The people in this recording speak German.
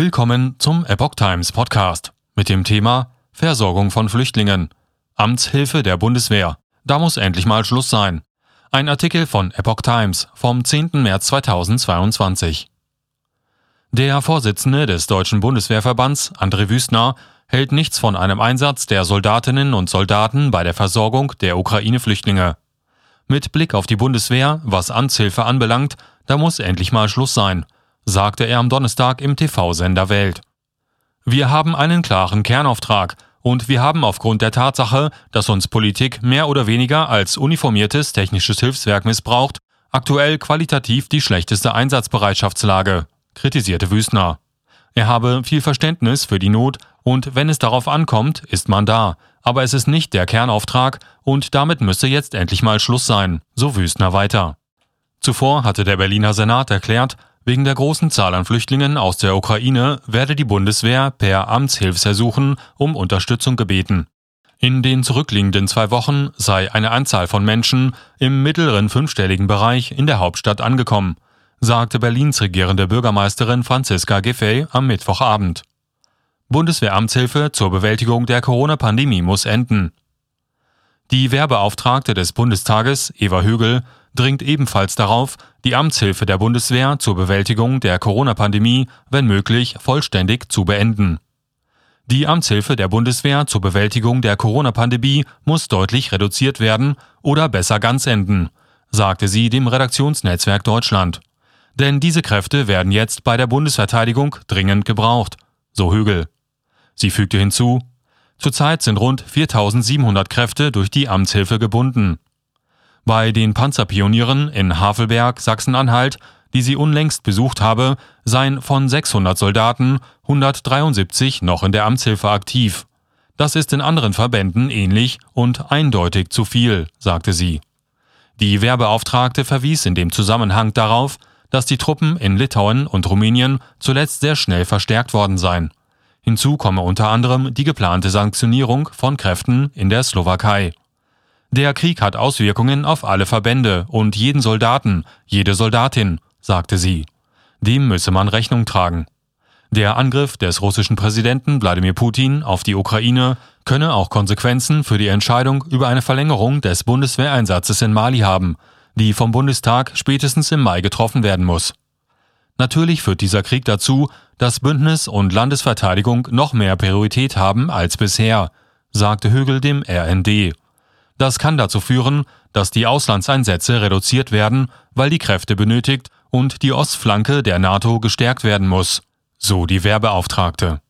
Willkommen zum Epoch Times Podcast mit dem Thema Versorgung von Flüchtlingen. Amtshilfe der Bundeswehr. Da muss endlich mal Schluss sein. Ein Artikel von Epoch Times vom 10. März 2022. Der Vorsitzende des Deutschen Bundeswehrverbands, André Wüstner, hält nichts von einem Einsatz der Soldatinnen und Soldaten bei der Versorgung der Ukraine-Flüchtlinge. Mit Blick auf die Bundeswehr, was Amtshilfe anbelangt, da muss endlich mal Schluss sein – sagte er am Donnerstag im TV-Sender Welt. Wir haben einen klaren Kernauftrag und wir haben aufgrund der Tatsache, dass uns Politik mehr oder weniger als uniformiertes technisches Hilfswerk missbraucht, aktuell qualitativ die schlechteste Einsatzbereitschaftslage, kritisierte Wüstner. Er habe viel Verständnis für die Not und wenn es darauf ankommt, ist man da, aber es ist nicht der Kernauftrag und damit müsse jetzt endlich mal Schluss sein, so Wüstner weiter. Zuvor hatte der Berliner Senat erklärt, Wegen der großen Zahl an Flüchtlingen aus der Ukraine werde die Bundeswehr per Amtshilfsersuchen um Unterstützung gebeten. In den zurückliegenden zwei Wochen sei eine Anzahl von Menschen im mittleren fünfstelligen Bereich in der Hauptstadt angekommen, sagte Berlins regierende Bürgermeisterin Franziska Giffey am Mittwochabend. Bundeswehramtshilfe zur Bewältigung der Corona-Pandemie muss enden. Die Wehrbeauftragte des Bundestages, Eva Högel, dringt ebenfalls darauf, die Amtshilfe der Bundeswehr zur Bewältigung der Corona-Pandemie, wenn möglich, vollständig zu beenden. Die Amtshilfe der Bundeswehr zur Bewältigung der Corona-Pandemie muss deutlich reduziert werden oder besser ganz enden, sagte sie dem Redaktionsnetzwerk Deutschland. Denn diese Kräfte werden jetzt bei der Bundesverteidigung dringend gebraucht, so Hügel. Sie fügte hinzu, zurzeit sind rund 4700 Kräfte durch die Amtshilfe gebunden. Bei den Panzerpionieren in Havelberg, Sachsen-Anhalt, die sie unlängst besucht habe, seien von 600 Soldaten 173 noch in der Amtshilfe aktiv. Das ist in anderen Verbänden ähnlich und eindeutig zu viel, sagte sie. Die Wehrbeauftragte verwies in dem Zusammenhang darauf, dass die Truppen in Litauen und Rumänien zuletzt sehr schnell verstärkt worden seien. Hinzu komme unter anderem die geplante Sanktionierung von Kräften in der Slowakei. Der Krieg hat Auswirkungen auf alle Verbände und jeden Soldaten, jede Soldatin, sagte sie. Dem müsse man Rechnung tragen. Der Angriff des russischen Präsidenten Wladimir Putin auf die Ukraine könne auch Konsequenzen für die Entscheidung über eine Verlängerung des Bundeswehreinsatzes in Mali haben, die vom Bundestag spätestens im Mai getroffen werden muss. Natürlich führt dieser Krieg dazu, dass Bündnis und Landesverteidigung noch mehr Priorität haben als bisher, sagte Högel dem RND. Das kann dazu führen, dass die Auslandseinsätze reduziert werden, weil die Kräfte benötigt und die Ostflanke der NATO gestärkt werden muss, so die Wehrbeauftragte.